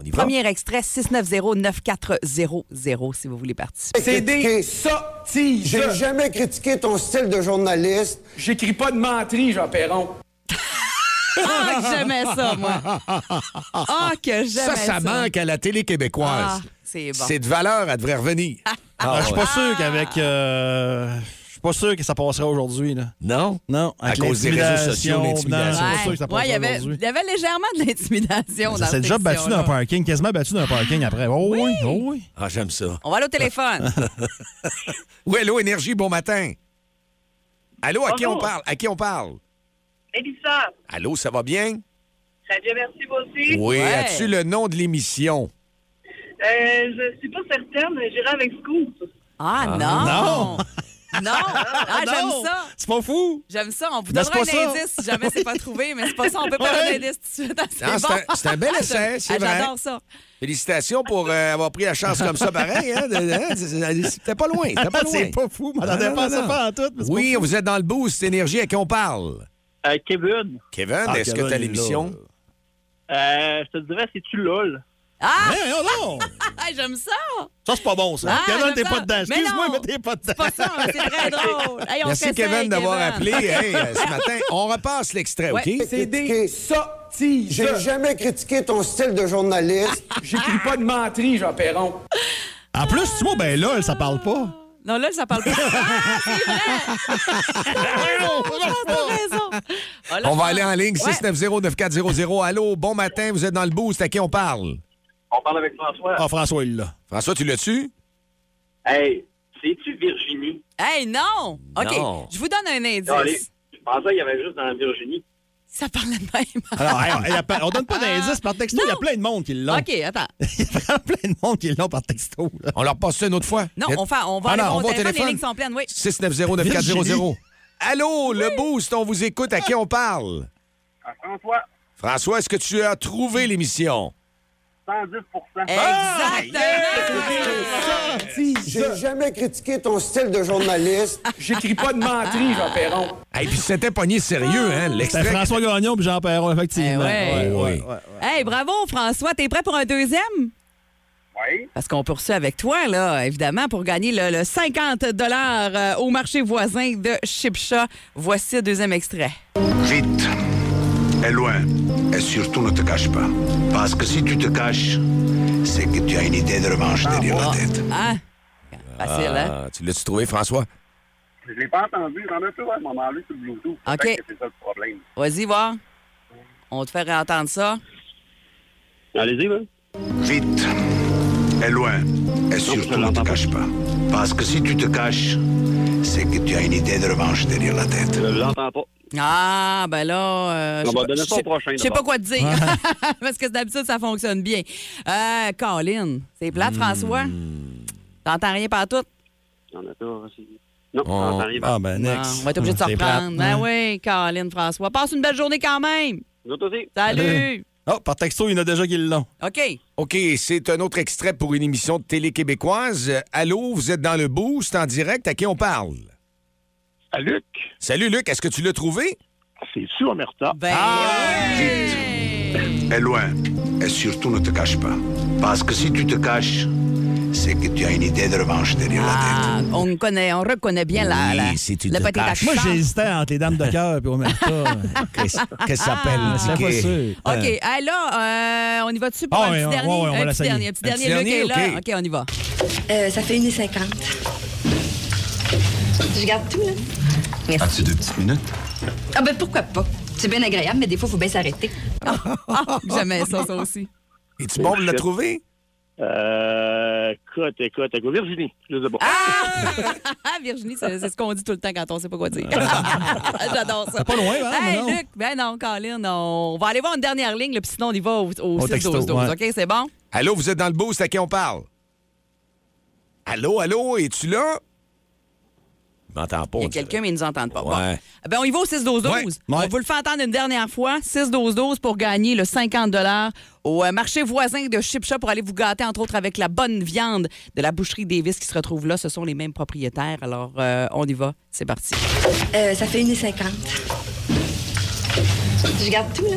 Alors, on y va? Premier extrait 690-9400 si vous voulez participer. C'est des sottises. J'ai jamais critiqué ton style de journaliste. J'écris pas de menterie, Jean Perron. *laughs* Ah, que j'aimais ça, moi. Ah, que j'aimais Ça, ça. ça manque à la télé québécoise. Ah, c'est bon. C'est de valeur, elle devrait revenir. Ah, je suis pas sûr qu'avec. euh, suis pas sûr que ça passerait aujourd'hui. là. Non? Non. À cause des réseaux sociaux, l'intimidation, sûr Ouais, que ça Ouais, passerait il y avait, aujourd'hui. il y avait légèrement de l'intimidation Ça dans s'est cette déjà battu dans un parking, quasiment battu dans un parking après. Oh oui, oh oui. Ah, j'aime ça. On va aller au téléphone. *laughs* Oui, allô, Énergie, bon matin. Allô, à qui on Bonjour. parle? À qui on parle? Mélissa, Allô, ça va bien? ça dit merci vous aussi? Oui, Ouais. as-tu le nom de l'émission? Euh, je suis pas certaine, mais j'irai avec Scoop. Ah, non. Non? *laughs* Non. *laughs* Ah, Non. j'aime ça. C'est pas fou. J'aime ça. On vous donnera un ça. indice si jamais c'est pas *laughs* trouvé, mais c'est pas ça. On peut pas Ouais. donner un indice tout de suite. Ah, C'est bon. un- c'est un bel Ah, *laughs* essai, c'est ah, vrai. J'adore ça. Félicitations pour euh, avoir pris la chance comme ça, pareil. Hein? hein? C'était pas loin, c'était pas loin. C'est pas fou. Non, pas ça pas en tout. mais c'est Oui, pas fou. vous êtes dans le boost Énergie. À qui on parle? Euh, Kevin, Kevin, Ah, est-ce que Kevin tu as est là. l'émission? euh, je te dirais, c'est-tu LOL? Ah! *laughs* Hey, oh non! J'aime ça! Ça, c'est pas bon, ça. Ah, Kevin, t'es pas dedans. Mais Excuse-moi, mais t'es pas dedans. C'est pas ça, mais c'est très *laughs* drôle. Hey, on Merci Kevin d'avoir appelé hey, euh, ce *laughs* matin. On repasse l'extrait, Ouais. OK? C'est des sottises. J'ai jamais critiqué ton style de journaliste. J'écris pas de menterie, Jean Perron. En plus, tu vois, ben là, ça parle pas. Non, là, ça parle pas. Ah, c'est vrai! T'as raison. Ah, là, On va aller en ligne, Ouais. 690-9400. Allô, bon matin, vous êtes dans le boost. À qui on parle? On parle avec François. Ah, François, il l'a. François, tu l'as-tu? Hey, c'est-tu Virginie? Hey, non! OK, Non. je vous donne un indice. Allez, je pensais qu'il y avait juste dans la Virginie. Ça parlait de même. *laughs* Alors, hey, on- il y a pas- on donne pas d'indices par texto. Il y a plein de monde qui l'ont. OK, attends. *laughs* Il y a vraiment plein de monde qui l'ont par texto. là. On leur passe ça une autre fois? Non, on, fait, on va Ah aller non, voir on au va au téléphone. Les téléphone. lignes sont pleines, oui. 690-9400. Allô, le boost, on vous écoute. À qui on parle? À François, François, est-ce que tu as trouvé l'émission? 110 J'ai jamais critiqué ton style de journaliste. *laughs* J'écris pas de menterie, Jean Perron. Et puis c'était pogné sérieux, hein? C'était L'extrait. François Gagnon et Jean Perron, effectivement. Eh ouais. Oui. Hey, bravo, François. T'es prêt pour un deuxième? Oui. Parce qu'on poursuit avec toi, là, évidemment, pour gagner le, le 50 euh, au marché voisin de Chipcha. Voici le deuxième extrait. Vite. Et loin. Et surtout ne te cache pas. Parce que si tu te caches, c'est que tu as une idée de revanche derrière la tête. Ah, facile, hein? Ah, tu l'as-tu trouvé, François? Je l'ai pas entendu. J'en ai plus à un moment donné sur le Bluetooth. OK. C'est ça le problème. Vas-y, voir. On te fait entendre ça. Allez-y, là. Vite. Et loin. Et surtout ne te cache pas. Parce que si tu te caches, c'est que tu as une idée de revanche derrière la tête. Je l'entends pas. Ah, ben là. euh, On va donner prochain, Je sais pas quoi te dire. *laughs* Parce que d'habitude, ça fonctionne bien. Euh, Colin, c'est plate, François? T'entends rien par tout? J'en ai pas aussi. Non, Oh. j'entends rien. Ah, ben, Non, next. on va être obligé de *laughs* se reprendre. Ben oui, Colin, François. Passe une belle journée quand même. Nous autres aussi. Salut. Oh, par texto, il y en a déjà qui l'ont. OK. OK, c'est un autre extrait pour une émission de télé québécoise. Allô, vous êtes dans le boost en direct? À qui on parle? À Luc. Salut, Luc. Est-ce que tu l'as trouvé? C'est sûr, Omerta. Ben Et loin. Et surtout ne te cache pas. Parce que si tu te caches, c'est que tu as une idée de revanche derrière la tête. Ah, on, connaît, on reconnaît bien la, Oui, la, si tu le te petit caches. Moi, j'hésitais entre les dames de cœur et Omerta. *laughs* Qu'est-ce que ça s'appelle? Je sais pas sûr. OK, hey, là, euh, on y va dessus pour Ah un oui, petit on- dernier? un petit dernier, un petit Un petit dernier, Luc est là. OK, on y va. Euh, ça fait 1,50. Je garde tout, là. Merci. As-tu deux petites minutes? Ah ben pourquoi pas? C'est bien agréable, mais des fois, il faut bien s'arrêter. Ah, J'aimais ça, ça aussi. Es-tu bon de le trouver? Euh, écoute, écoute, écoute. Virginie, je sais pas. Ah, *laughs* Virginie, c'est c'est ce qu'on dit tout le temps quand on sait pas quoi dire. *laughs* J'adore ça. C'est pas loin, hein, Hey, non. Luc, ben non, Colin, on va aller voir une dernière ligne, là, puis sinon, on y va au, au Au texto, 6-12-12. ouais. OK, c'est bon? Allô, vous êtes dans le boost. À qui on parle? Allô, allô, es-tu là? Je m'entends pas. Il y a quelqu'un, mais ils ne nous entendent pas. Bon. Ben, on y va au 6-12-12. Ouais. On vous le fait entendre une dernière fois. 6-12-12 pour gagner le 50 au euh, marché voisin de Chip Shop pour aller vous gâter, entre autres, avec la bonne viande de la boucherie Davis qui se retrouve là. Ce sont les mêmes propriétaires. Alors, euh, on y va. C'est parti. Euh, ça fait 1,50. Je garde tout, là.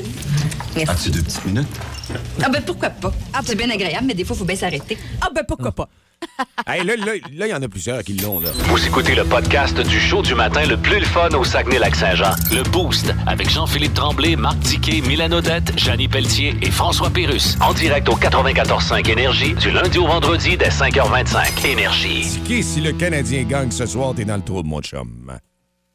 Merci. As-tu deux petites minutes? Ah ben pourquoi pas? C'est bien agréable, mais des fois, il faut bien s'arrêter. Ah ben pourquoi pas? *laughs* Hey, là, là, là, il y en a plusieurs qui l'ont, là. Vous écoutez le podcast du show du matin le plus le fun au Saguenay-Lac-Saint-Jean. Le Boost avec Jean-Philippe Tremblay, Marc Diquet, Milan Odette, Janine Pelletier et François Pérus. En direct au 94.5 Énergie du lundi au vendredi dès 5h25. Énergie. Qui, si le Canadien gagne ce soir, t'es dans le trou de mon chum?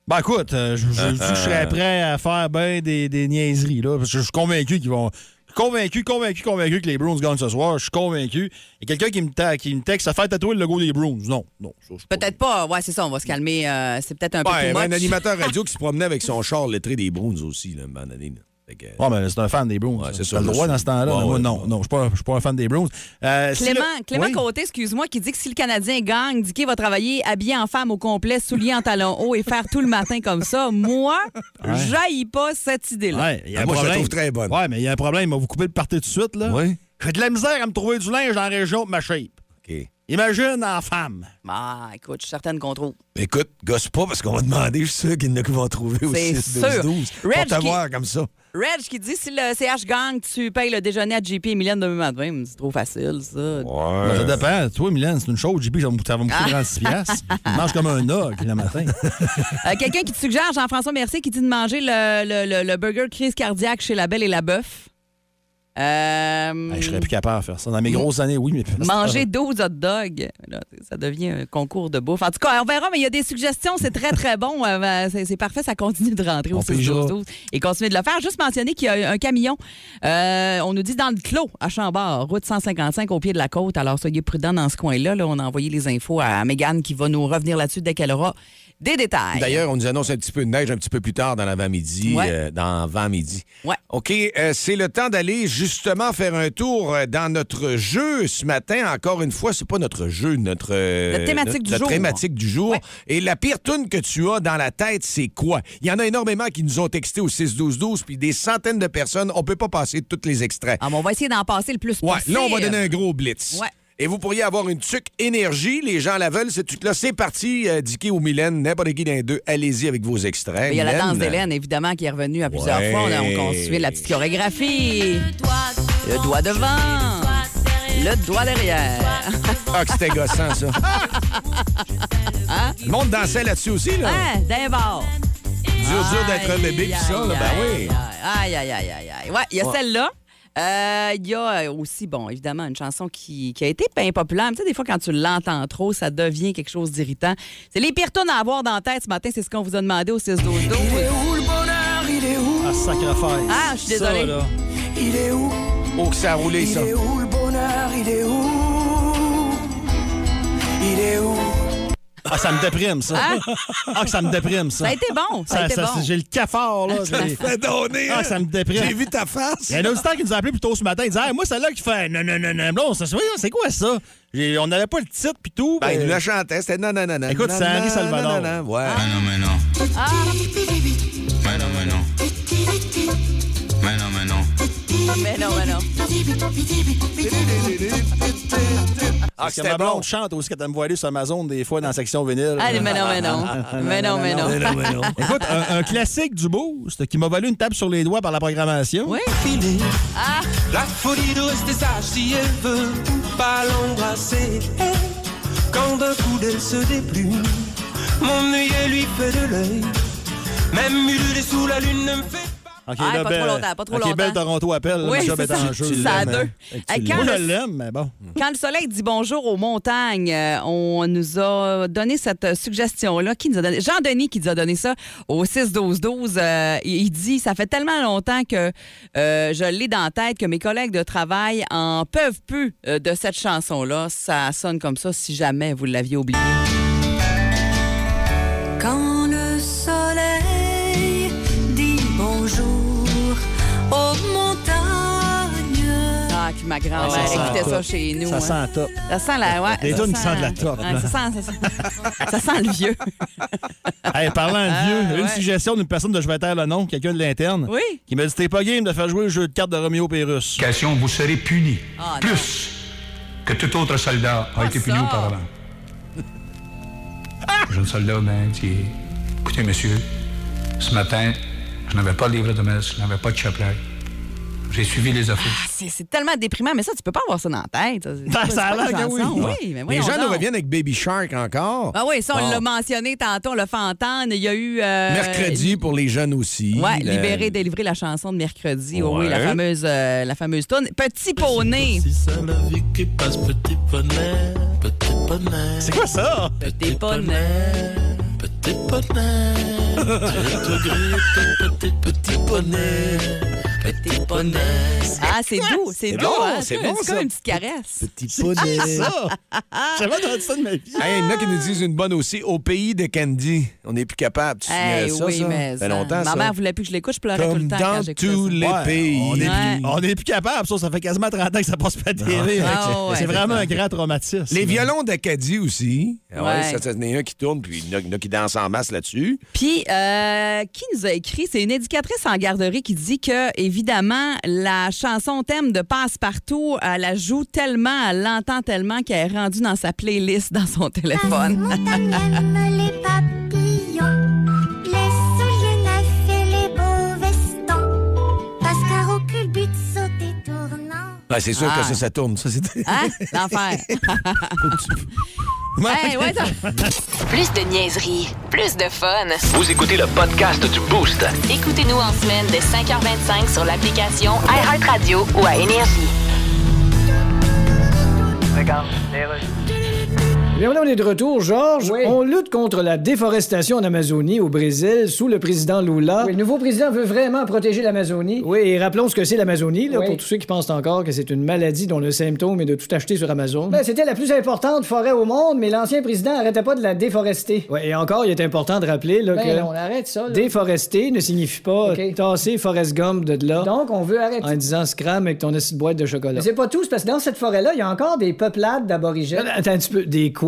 Ben écoute, euh, je, je- je serais prêt à faire bien des, des niaiseries, là, parce que je suis convaincu qu'ils vont. Convaincu, convaincu, convaincu que les Bruins gagnent ce soir. Je suis convaincu. Il y a quelqu'un qui me, ta- qui me texte à faire tatouer le logo des Bruins. Non, non. Peut-être pas. Ouais, c'est ça. On va se calmer. euh, c'est peut-être un peu mais much. un animateur radio *laughs* qui se promenait avec son char lettré des Browns aussi, là, à que- Ouais, mais c'est un fan des Bruins. c'est c'est ça, le droit dans ce temps-là. Ouais, ouais, non, non, je suis pas, je suis pas un fan des Bruins. Euh, si Clément, le- Clément Oui. Côté, excuse-moi, qui dit que si le Canadien gagne, Dicky va travailler habillé en femme au complet, souliers en talons hauts et faire tout le matin comme ça. Moi, Ouais. j'aille pas cette idée-là. Ouais, il y a Ah, moi, je la trouve très bonne. Ouais, mais il y a un problème. Il va vous couper le party tout de suite, là. Oui. J'ai de la misère à me trouver du linge dans la région de ma shape. OK. Imagine en femme. Ah, écoute, je suis certaine qu'on trouve. Écoute, gosse pas parce qu'on va demander, je suis sûr qu'il y en a qui vont trouver au C'est 6 sûr. 12 Reg Pour te qui- voir comme ça. Reg qui dit si le CH gagne, tu payes le déjeuner à JP et Mylène demain matin. C'est trop facile, ça. Ben, ça dépend. Toi, Milan, c'est une chose. JP, ça va me Ah. coûter 36 piastres. Il mange comme un og le matin. *laughs* Euh, Quelqu'un qui te suggère, Jean-François Mercier, qui dit de manger le, le- le- le burger crise cardiaque chez La Belle et la Bœuf. Euh, Hey, je serais plus capable de faire ça. Dans mes grosses années, oui, mais Manger 12 hot dogs. Là, ça devient un concours de bouffe. En tout cas, on verra, mais il y a des suggestions. C'est très, très bon. Euh, ben, c'est parfait. Ça continue de rentrer au On 6 pigera. 12 12 et continuer de le faire. Juste mentionner qu'il y a un camion. euh, on nous dit dans le clos, à Chambord, route 155 au pied de la côte. Alors, soyez prudents dans ce coin-là. Là, on a envoyé les infos à Mégane qui va nous revenir là-dessus dès qu'elle aura des détails. D'ailleurs, on nous annonce un petit peu de neige un petit peu plus tard dans l'avant-midi, Ouais. euh, dans avant-midi. Ouais. OK, euh, c'est le temps d'aller justement faire un tour euh, dans notre jeu ce matin. Encore une fois, c'est pas notre jeu, notre euh, thématique notre- du notre jour. thématique du jour. Et la pire tune que tu as dans la tête, c'est quoi? Il y en a énormément qui nous ont texté au 6 12 12 puis des centaines de personnes, on peut pas passer tous les extraits. Ah, mais on va essayer d'en passer le plus Ouais, possible. là on va donner un gros blitz. Et vous pourriez avoir une tuque énergie. Les gens la veulent, cette tuque-là. C'est parti, euh, Dicky ou Mylène, n'importe qui d'un deux. Allez-y avec vos extraits. Il y a la danse d'Hélène, évidemment, qui est revenue à plusieurs Ouais. fois. On, a, on construit la petite chorégraphie. Le doigt devant. Le doigt derrière. Ah, que c'était gossant, ça. *laughs* Hein? Le monde dansait là-dessus aussi, là. Hein, d'un bord. Dur, dur d'être un bébé, ça, là, ben oui. Aïe, aïe, aïe, aïe, aïe. Ouais, il y a Ouais. celle-là. Euh, Il y a aussi, bon, évidemment, une chanson qui, qui a été bien populaire. Mais Tu sais, des fois, quand tu l'entends trop, ça devient quelque chose d'irritant. C'est les pires tunes à avoir dans la tête ce matin. C'est ce qu'on vous a demandé au 6 12 12 où le bonheur, il est où? Ah, sacrifice. Ah, je suis désolée. Ça, là. Il est où? Oh, que ça a roulé, Il ça. est où le bonheur, il est où? Il est où? Ah, ça me déprime, ça. Hein? Ah, que ça me déprime, ça. Ça a été bon, ça a été bon. J'ai le cafard, là. Ça fait donner. Ah, ça me déprime. J'ai vu ta face. Il y a un auditeur qui nous a appelé plus tôt ce matin. Il disait, Hey, moi, celle-là qui fait non, non, non, non, non, ça, c'est quoi ça? On n'avait pas le titre puis tout. Ben, il mais- nous la chantait. C'était non, non, non, non. Écoute, non, c'est Henri non, Salvador. non, non, non, Ouais. Mais non, mais non. Ah, Mais non, mais non. Mais non, mais non. mais non, mais non. Ah, Parce que c'était ma blonde bon. chante aussi quand elle me voit aller sur Amazon des fois dans la section vinyle. Allez, *laughs* mais non, mais non. Mais non, mais non. *laughs* Écoute, un, un classique du Boost qui m'a valu une tape sur les doigts par la programmation. Oui. Ah, La folie de rester sage si elle veut pas l'embrasser. Quand d'un coup d'elle se déplume, mon œil lui fait de l'œil. Même ululer sous la lune ne me fait OK, Ah, là, pas Belle- trop longtemps, pas trop OK, longtemps. Belle Toronto appelle. Oui, le job c'est est en ça. jeu. Je ça à deux. hein. Fait que Hey, tu quand. Moi, le- je l'aime, mais bon. *laughs* Quand le soleil dit bonjour aux montagnes, euh, on nous a donné cette euh, suggestion-là. Qui nous a donné? Jean-Denis qui nous a donné ça au 6-12-12. Euh, il il dit Ça fait tellement longtemps que euh, je l'ai dans la tête que mes collègues de travail en peuvent plus euh, de cette chanson-là. Ça sonne comme ça si jamais vous l'aviez oublié. Quand ma grand-mère Ah, ça sent écoutait ça top. chez nous. Ça hein. sent top. Ça sent la. Ouais, Des ça tunes la top, Ouais, ça, sent, ça, sent, *laughs* ça sent le vieux. *laughs* Hey, parlant de vieux, Ah, une ouais. suggestion d'une personne de je vais taire le nom, quelqu'un de l'interne, Oui. qui m'a dit T'es pas game de faire jouer le jeu de cartes de Roméo Pérus. Question, vous serez puni Ah, non. plus que tout autre soldat a été puni ça. auparavant. *laughs* Jeune soldat m'a dit Écoutez, monsieur, ce matin, je n'avais pas de livre de messe, je n'avais pas de chapelet. J'ai suivi les offices. C'est c'est tellement déprimant, mais ça, tu peux pas avoir ça dans la tête. Ça pas- c'est a l'air que oui. Oui, mais Les gens nous donc. reviennent avec Baby Shark encore. Ah oui, ça, on Bon. l'a mentionné tantôt, on l'a fait entendre. Il y a eu. euh, Mercredi pour les jeunes aussi. Ouais, Le- libérer, délivrer la chanson de mercredi. Oh oui, la fameuse, euh, la fameuse tune. Petit poney. C'est la vie qui passe, petit poney, petit poney. C'est quoi ça? Petit poney. Petit poney, *laughs* tout gris, petit, petit poney, petit poney. Ah, c'est doux, c'est doux. bon, hein? c'est comme- bon, comme ça. une petite caresse. Petit poney. ça? J'avais entendu ça de ma vie. Hey, il y en a qui nous disent une bonne aussi. Au pays de Candy. On n'est plus capable. Tu Hey, ça, oui, ça? mais. Ça fait longtemps, Ma mère voulait plus que je l'écoute, je pleurais tout Comme le temps dans tous les Ouais, pays. On est, Ouais. plus, capable, ça, ça fait quasiment 30 ans que ça passe pas télé. Ah, ouais, c'est c'est vraiment un grand traumatisme. Les violons d'Acadie aussi. Ah ça, il y en a un qui tourne, puis il y en a- il y en a qui dansent en masse là-dessus. Puis, euh, qui nous a écrit? C'est une éducatrice en garderie qui dit que, évidemment, la chanson thème de Passe-Partout, elle la joue tellement, elle l'entend tellement qu'elle est rendue dans sa playlist dans son téléphone. Ouais, c'est sûr Ah. que ça, ça tourne. Ça, c'est... Hein? L'enfer. *laughs* *laughs* Hey, ouais, ça- Plus de niaiserie, plus de fun. Vous écoutez le podcast du Boost. Écoutez-nous en semaine de 5h25 sur l'application iHeartRadio ou à Énergie. Eh Bien, on est de retour, Georges. On lutte contre la déforestation en Amazonie, au Brésil, sous le président Lula. Oui, le nouveau président veut vraiment protéger l'Amazonie. Oui, et rappelons ce que c'est l'Amazonie, Oui. pour tous ceux qui pensent encore que c'est une maladie dont le symptôme est de tout acheter sur Amazon. Ben, c'était la plus importante forêt au monde, mais l'ancien président arrêtait pas de la déforester. Ouais, et encore, il est important de rappeler là, Ben que non, on arrête ça. là. déforester ne signifie pas tasser Forrest Gump de là Donc, on veut arrêter. en disant scram avec ton acide boîte de chocolat. Mais c'est pas tout, parce que dans cette forêt-là, il y a encore des peuplades d'aborigènes. Attends un petit peu. Des quoi?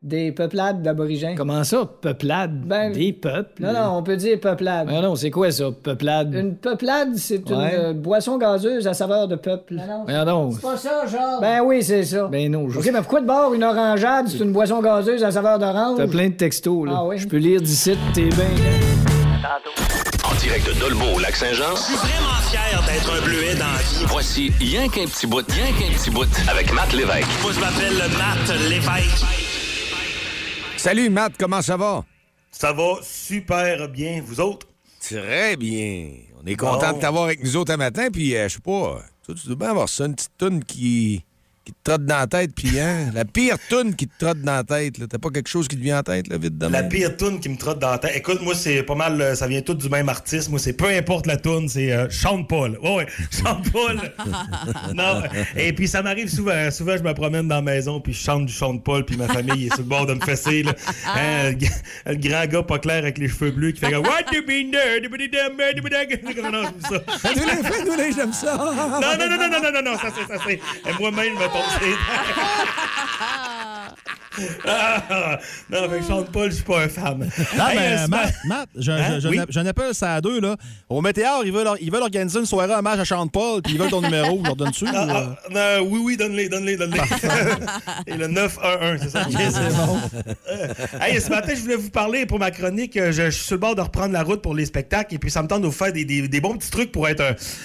Des peuplades d'aborigènes. Comment ça, peuplade? Ben, Des peuples? Non, non, on peut dire peuplade. Non, non, c'est quoi ça, peuplade? Une peuplade, c'est Ouais. une euh, boisson gazeuse à saveur de peuple. Non, Voyons donc. C'est pas ça, genre. Ben oui, c'est ça. Ben non, je... OK, mais pourquoi de bord une orangeade, c'est une boisson gazeuse à saveur d'orange? T'as plein de textos, là. Ah oui? Je peux lire d'ici, t'es bien. Direct de Dolbeau au Lac-Saint-Jean. Je suis vraiment fier d'être un bleuet dans la vie. Voici Rien qu'un petit bout, rien qu'un petit bout avec Matt Lévesque. Moi, je m'appelle Matt Lévesque. Salut, Matt, comment ça va? Ça va super bien, vous autres? Très bien. On est content Bon. de t'avoir avec nous autres un matin, puis euh, je sais pas, toi, tu dois bien avoir ça, une petite toune qui, qui te trotte dans la tête, puis hein, la pire toune qui te trotte dans la tête, là. T'as pas quelque chose qui te vient en tête, là, vite de La pire toune qui me trotte dans la tête. Écoute, moi, c'est pas mal, euh, ça vient tout du même artiste. Moi, c'est peu importe la toune, c'est euh, Chante Paul. Ouais, ouais, *laughs* Chante Paul. *laughs* non. Et puis, ça m'arrive souvent. Souvent, je me promène dans la maison, puis je chante du Chante Paul, puis ma famille est sur le bord de me fesser. Là. Hein, le, grand gars pas clair avec les cheveux bleus qui fait comme, What do you mean there? Non, j'aime ça. Non, non, non, non, non, non, non, ça c'est, ça c'est. Et moi-même, je me tombe sur les Ah, Non, que Chante Paul, je suis pas un fan. Non, Hey, mais euh, Matt, Matt, je- Hein? je- je Oui? ça à deux. Là. Au Météor, ils veulent, ils veulent organiser une soirée hommage à Chante Paul, puis ils veulent ton numéro. Leur donnes-tu? Ah, ou, euh? ah, non, oui, oui, donne-les, donne-les, donne-les. *laughs* Et le 911, c'est ça? Ok, c'est bon. Euh, hey, ce matin, je voulais vous parler pour ma chronique. euh, Je, je suis sur le bord de reprendre la route pour les spectacles et puis ça me tente de vous faire des, des- des bons petits trucs pour être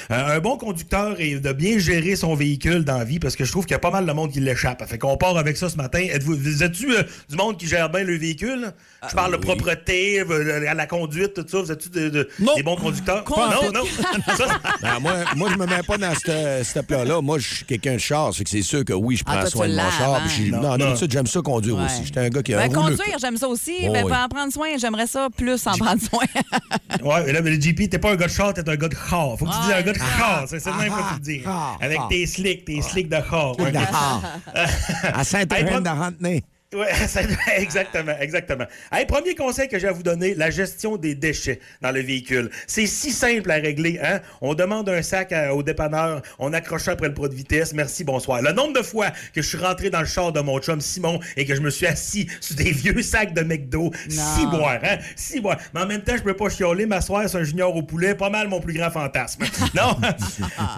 un, un bon conducteur et de bien gérer son véhicule dans la vie parce que je trouve qu'il y a pas mal de monde qui l'échappe. Fait qu'on part avec ça ce matin. Êtes-vous, vous êtes-tu euh, du monde qui gère bien le véhicule? Je parle de propreté, euh, à la conduite, tout ça. Vous êtes-tu de- de- des bons conducteurs? Non, tout. non. *laughs* Ça, Ben, moi, moi, je me mets pas dans ce ce plat-là. Moi, je suis quelqu'un de char. C'est sûr que oui, je prends Ah, toi, soin tu de mon char. hein? Non, Non, non. j'aime ça conduire Ouais. aussi. J'étais un gars qui a Ben, un conduire, j'aime ça aussi, Oh, mais oui. en prendre soin, j'aimerais ça plus en prendre soin. *laughs* Ouais, mais là, mais le GP, t'es pas un gars de char, t'es un gars de char. Faut que tu dises un gars de char. C'est c'est le même Ah, que tu le dis. Avec tes slicks, tes slicks de char. *laughs* À Saint-Hélène de *laughs* Ça- exactement, exactement. Hey, premier conseil que j'ai à vous donner, la gestion des déchets dans le véhicule. C'est si simple à régler. Hein? On demande un sac à- au dépanneur, on accroche après le pro de vitesse, merci, bonsoir. Le nombre de fois que je suis rentré dans le char de mon chum Simon et que je me suis assis sur des vieux sacs de McDo, si boire, hein? Si boire. Mais en même temps, je peux pas chialer, m'asseoir sur un junior au poulet, pas mal mon plus grand fantasme. *laughs* non?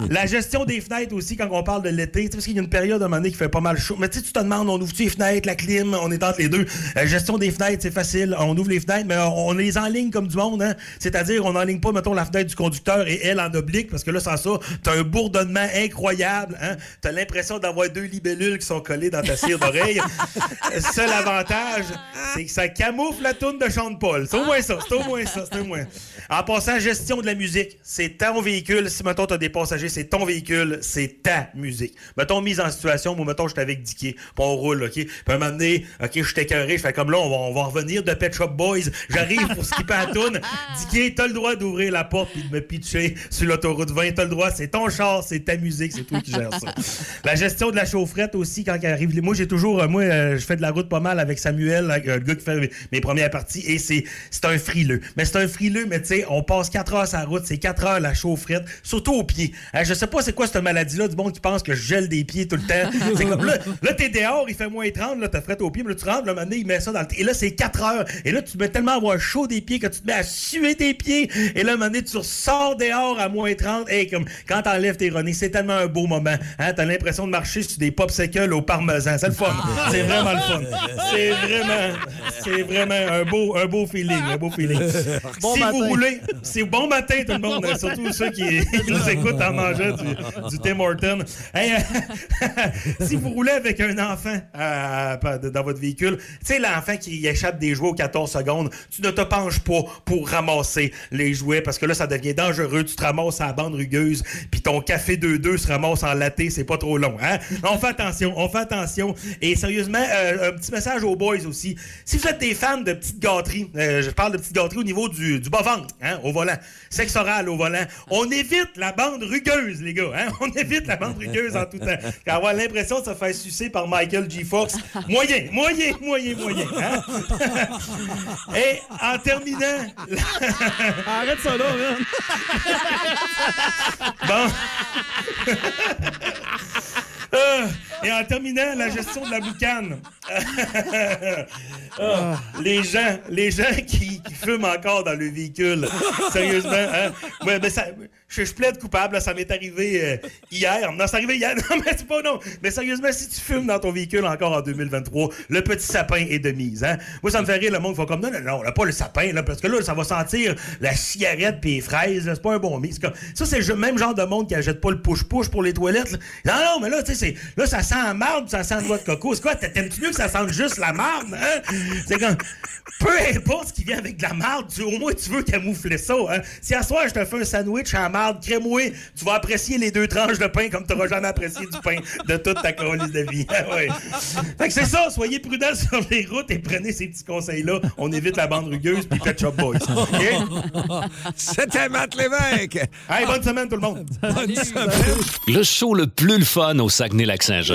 la gestion des fenêtres aussi, quand on parle de l'été, parce qu'il y a une période à un moment donné qui fait pas mal chaud. Mais tu sais, tu te demandes, on ouvre-tu les fenêtres, la clim, on est entre les deux. La gestion des fenêtres, c'est facile. On ouvre les fenêtres, mais on, on les enligne comme du monde, hein. C'est-à-dire, on n'enligne pas, mettons, la fenêtre du conducteur et elle en oblique, parce que là, sans ça, t'as un bourdonnement incroyable, hein. T'as l'impression d'avoir deux libellules qui sont collées dans ta cire d'oreille. *laughs* Seul avantage, c'est que ça camoufle la toune de Sean Paul. C'est au moins ça, c'est au moins ça, c'est au moins. En passant, gestion de la musique, c'est ton véhicule. Si, mettons, t'as des passagers, c'est ton véhicule, c'est ta musique. Mettons, mise en situation, moi, mettons, je suis avec Dicky, on roule, OK? Puis un moment donné, OK, je suis écœuré, je fais comme là, on va, on va revenir de Pet Shop Boys. J'arrive pour skipper la toune. *laughs* Dicky, t'as le droit d'ouvrir la porte puis de me pitcher sur l'autoroute 20. T'as le droit, c'est ton char, c'est ta musique, c'est toi qui gères ça. *laughs* La gestion de la chaufferette aussi, quand elle arrive. Moi, j'ai toujours, euh, moi, euh, je fais de la route pas mal avec Samuel, euh, le gars qui fait mes- premières parties, et c'est un frileux. Mais c'est un frileux, mais tu sais, on passe 4 heures sur la route, c'est 4 heures la chaufferette, surtout aux pieds. Hein, je sais pas c'est quoi cette maladie-là du monde qui pense que je gèle des pieds tout le temps. *laughs* C'est comme là, là t'es dehors, il fait moins 30, là, t'as fret aux pieds, mais là, tu rentres, là, maintenant, il met ça dans le. Et là, c'est 4 heures. Et là, tu te mets tellement à avoir chaud des pieds que tu te mets à suer tes pieds. Et là, un moment donné, tu ressors dehors à moins 30. Et comme quand t'enlèves tes renés, c'est tellement un beau moment. Hein? T'as l'impression de marcher sur des popsicles au parmesan. C'est le fun. C'est vraiment le fun. C'est vraiment, c'est vraiment un beau, un beau feeling. Un beau feeling. Bon si matin. vous roulez, c'est bon matin tout le monde, hein, surtout ceux qui, qui nous écoutent en mangeant du, du Tim Horton. Hey, euh, *laughs* si vous roulez avec un enfant de- dans votre véhicule. Tu sais, l'enfant qui échappe des jouets aux 14 secondes, tu ne te penches pas pour ramasser les jouets parce que là, ça devient dangereux. Tu te ramasses à la bande rugueuse, puis ton café 2-2 se ramasse en latte, c'est pas trop long. Hein? *laughs* On fait attention, on fait attention. Et sérieusement, euh, un petit message aux boys aussi. Si vous êtes des fans de petites gâteries, euh, je parle de petites gâteries au niveau du, du bas-ventre, hein, au volant, sexe oral au volant, on évite la bande rugueuse, les gars. Hein? *laughs* On évite la bande rugueuse en tout temps. *laughs* Avoir l'impression de se faire sucer par Michael G. Fox, moyen, moyen, moyen, moyen. Hein? *laughs* Et en terminant... *laughs* Arrête ça là, man. Bon. Ah, *laughs* et en terminant, la gestion de la boucane. *laughs* Ah, les gens, les gens qui, fument encore dans le véhicule. Sérieusement, hein? Ouais, mais ça, je, je plaide coupable, ça m'est arrivé euh, hier. Non, c'est arrivé hier. *laughs* Non, mais c'est pas non. Mais sérieusement, si tu fumes dans ton véhicule encore en 2023, le petit sapin est de mise. Hein? Moi, ça me fait rire, le monde va comme non, non, non, là, pas le sapin, là, parce que là, ça va sentir la cigarette puis les fraises. C'est pas un bon mix. Comme- Ça, c'est le même genre de monde qui achète pas le push-push pour les toilettes. Non, non, mais là, tu sais, là, ça sent la marde, ça sent le noix de coco. C'est quoi? T'aimes-tu mieux que ça sente juste la marde? Hein? C'est comme, peu importe ce qui vient avec de la marde, tu- au moins tu veux camoufler ça. Hein? Si à soir, je te fais un sandwich en marde crémoué, tu vas apprécier les deux tranches de pain comme tu n'auras jamais apprécié du pain de toute ta colise de vie. *laughs* Ah ouais. Fait que c'est ça, soyez prudents sur les routes et prenez ces petits conseils-là. On évite la bande rugueuse puis Pet Shop Boys. *laughs* OK? C'était Matt Lévesque. Hey, bonne semaine tout le monde. Bonne semaine. Le show le plus le fun au Saguenay-Lac-Saint-Jean.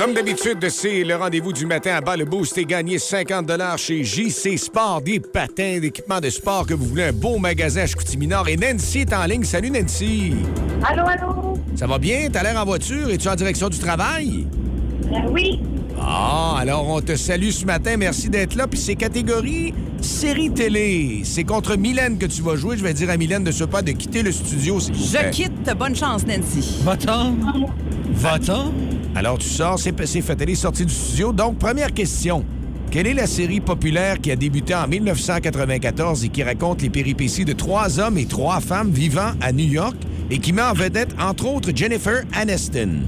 Comme d'habitude, c'est le rendez-vous du matin à bas le boost et gagner 50 chez JC Sport, des patins, d'équipements de sport que vous voulez, un beau magasin à Chicoutimi-Nord. Et Nancy est en ligne. Salut Nancy. Allô, allô? Ça va bien? T'as l'air en voiture? Es-tu en direction du travail? Euh, oui. Ah, alors on te salue ce matin. Merci d'être là. Puis c'est catégorie série télé. C'est contre Mylène que tu vas jouer. Je vais dire à Mylène de se pas de quitter le studio, s'il vous Je quitte. Bonne chance, Nancy. Va-t'en. Va-t'en. Alors tu sors, c'est c'est fait. Elle est sortie du studio. Donc, première question. Quelle est la série populaire qui a débuté en 1994 et qui raconte les péripéties de trois hommes et trois femmes vivant à New York et qui met en vedette, entre autres, Jennifer Aniston?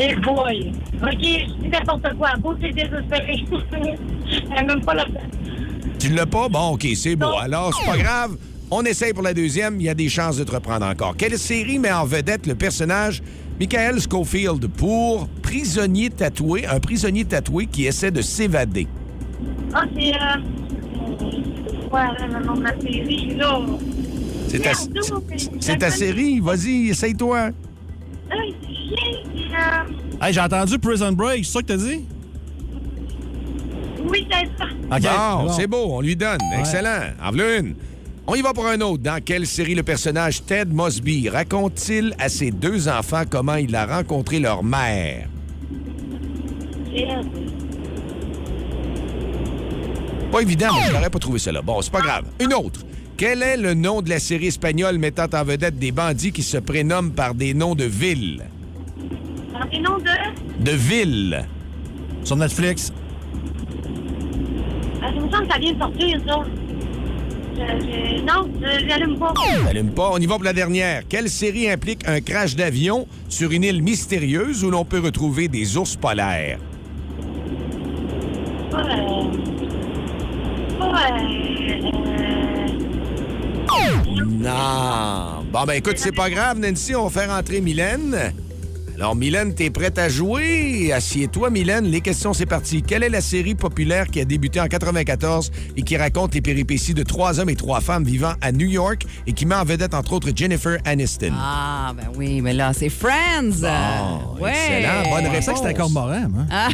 Big boy. OK, je dis n'importe quoi. Beau, c'est désespéré. *laughs* Elle même pas la Tu l'as pas? Bon, OK, c'est beau. Alors, c'est pas grave. On essaye pour la deuxième. Il y a des chances de te reprendre encore. Quelle série met en vedette le personnage Michael Schofield pour prisonnier tatoué, un prisonnier tatoué qui essaie de s'évader? Ah, c'est. Euh... Ouais, le nom de la série, là. C'est ta, ta série? Vas-y, essaye-toi. Euh... Hey, j'ai entendu Prison Break, c'est ça que t'as dit? Oui, c'est ça. OK, Bon, bon. c'est beau, on lui donne. Ouais. Excellent. En voilà une. On y va pour un autre. Dans quelle série le personnage Ted Mosby raconte-t-il à ses deux enfants comment il a rencontré leur mère? Pas évident, mais je n'aurais pas trouvé cela. Bon, c'est pas grave. Une autre. Quel est le nom de la série espagnole mettant en vedette des bandits qui se prénomment par des noms de villes? De? De villes. Sur Netflix. Ah, ça me semble que ça vient de sortir, ça. Je, je- Non, je j'allume pas. Allume pas. On y va pour la dernière. Quelle série implique un crash d'avion sur une île mystérieuse où l'on peut retrouver des ours polaires? Pas, euh... Pas, euh... Non. Bon, ben écoute, c'est pas grave, Nancy, on va faire entrer Mylène. Alors, Mylène, t'es prête à jouer? Assieds-toi, Mylène. Les questions, c'est parti. Quelle est la série populaire qui a débuté en 94 et qui raconte les péripéties de trois hommes et trois femmes vivant à New York et qui met en vedette, entre autres, Jennifer Aniston? Ah, ben oui, mais là, c'est Friends. ouais. excellent. Bonne réponse. que c'était Cormoran, hein?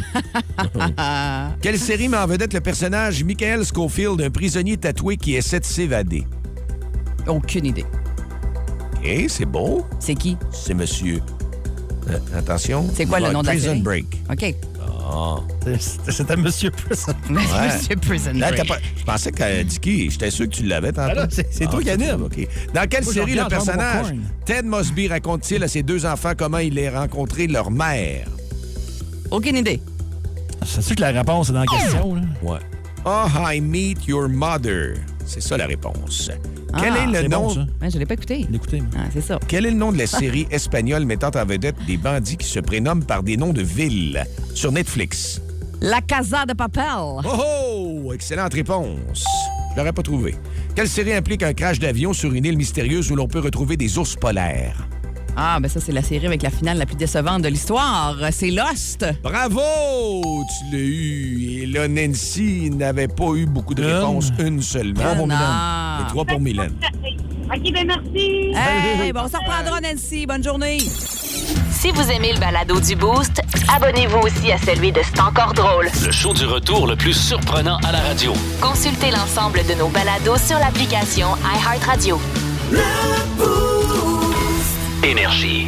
Ah. *laughs* Quelle série met en vedette le personnage Michael Schofield, un prisonnier tatoué qui essaie de s'évader? Aucune idée. OK, c'est beau. C'est qui? C'est monsieur. Euh, attention. C'est quoi le Ah, nom de la Prison série? Break. OK. Ah. C'était Monsieur Prison *laughs* Ouais. Monsieur Prison Là, Break. pas- Je pensais que t'avais dit qui. J'étais sûr que tu l'avais tantôt. Là, c'est- c'est toi qui anime. OK. Dans quelle Moi, série le personnage. Ted Mosby raconte-t-il à ses deux enfants comment il a rencontré leur mère? Aucune idée. C'est-tu que la réponse est dans la question? Là? Ouais. Oh, I meet your mother. C'est ça la réponse. Ah, Quel est le nom bon, ça. Ouais, je l'ai pas écouté. Ah, c'est ça. Quel est le nom de la *laughs* série espagnole mettant en vedette des bandits qui se prénomment par des noms de villes sur Netflix? La Casa de Papel. Oh, oh! Excellente réponse. Je l'aurais pas trouvé. Quelle série implique un crash d'avion sur une île mystérieuse où l'on peut retrouver des ours polaires? Ah, ben ça, c'est la série avec la finale la plus décevante de l'histoire. C'est Lost. Bravo! Tu l'as eu. Et là, Nancy n'avait pas eu beaucoup de réponses, une seulement. Pour non. Mylène. Et trois pour Mylène. OK, ben merci. Hey, bon, on s'en reprendra, Nancy. Bonne journée. Si vous aimez le balado du Boost, abonnez-vous aussi à celui de C'est encore drôle. Le show du retour le plus surprenant à la radio. Consultez l'ensemble de nos balados sur l'application iHeartRadio. Énergie.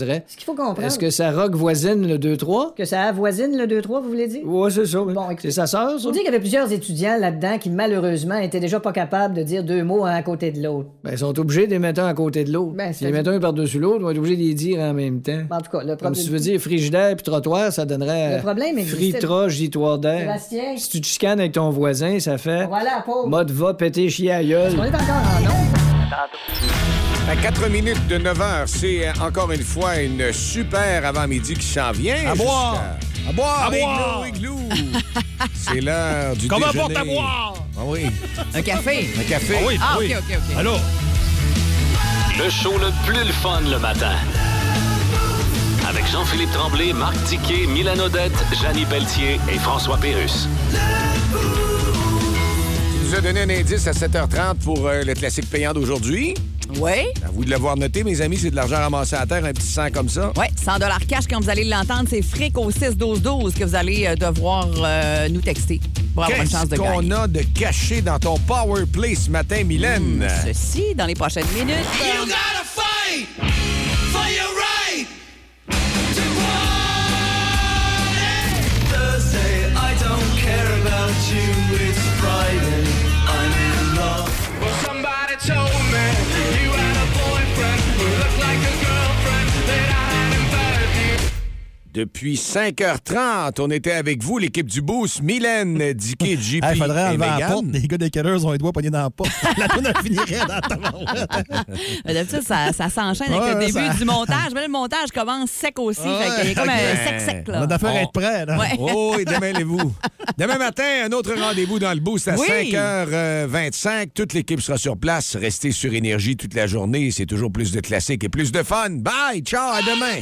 ferait? Ce qu'il faut comprendre... Est-ce que ça rock voisine le 2-3? Que ça avoisine le 2-3, vous voulez dire? Ouais, c'est ça. oui. Bon, c'est sa sœur, ça? On dit qu'il y avait plusieurs étudiants là-dedans qui, malheureusement, étaient déjà pas capables de dire deux mots un à côté de l'autre. Ben, ils sont obligés de les mettre un à côté de l'autre. Ben, si les mettent un par-dessus l'autre, on va être obligé de les dire en même temps. En tout cas, le Comme problème... si tu veux dire frigidaire puis trottoir, ça donnerait. Le problème Fritra, gitoire d'air. Si tu te chicanes avec ton voisin, ça fait. Voilà, pauvre. Mode va péter chier à gueule. On est encore en nombre. À 4 minutes de 9 heures, c'est euh, encore une fois une super avant-midi qui s'en vient. À boire. À boire! À boire. Igloo, igloo. c'est l'heure du Comme un déjeuner. porte à boire. Ah oui, Un café. un café. Ah oui, Ah, oui. OK, OK, OK. Allô? Le show le plus le fun le matin. Avec Jean-Philippe Tremblay, Marc Tiquet, Milan Odette, Janine Pelletier et François Pérus. Tu nous as donné un indice à 7h30 pour euh, le classique payant d'aujourd'hui. Oui. À vous de l'avoir noté, mes amis, c'est de l'argent ramassé à terre, un petit sang comme ça. Oui, 100 cash quand vous allez l'entendre. C'est fric au 6-12-12 que vous allez euh, devoir euh, nous texter pour avoir une chance Qu'est-ce de qu'on gagner. a de caché dans ton power play ce matin, Mylène? Hmm, ceci dans les prochaines minutes. look like a girl. Depuis 5h30, on était avec vous, l'équipe du Boost, Mylène, *laughs* Dicky, JP Il faudrait et enlever la porte. Les gars des Kellers ont les doigts pognés dans la porte. *laughs* la tonne finirait dans ta Euh, *laughs* D'habitude, ça, ça s'enchaîne avec Ouais, le début ça- du montage. Mais le montage commence sec aussi. Ouais, fait qu'il y a comme un sec-sec. On là. a d'affaires à On- être prêts. Là. Ouais. Oh, et démêlez-vous. Demain matin, un autre rendez-vous dans le Boost à Oui. 5h25. Toute l'équipe sera sur place. Restez sur Énergie toute la journée. C'est toujours plus de classiques et plus de fun. Bye! Ciao! À demain!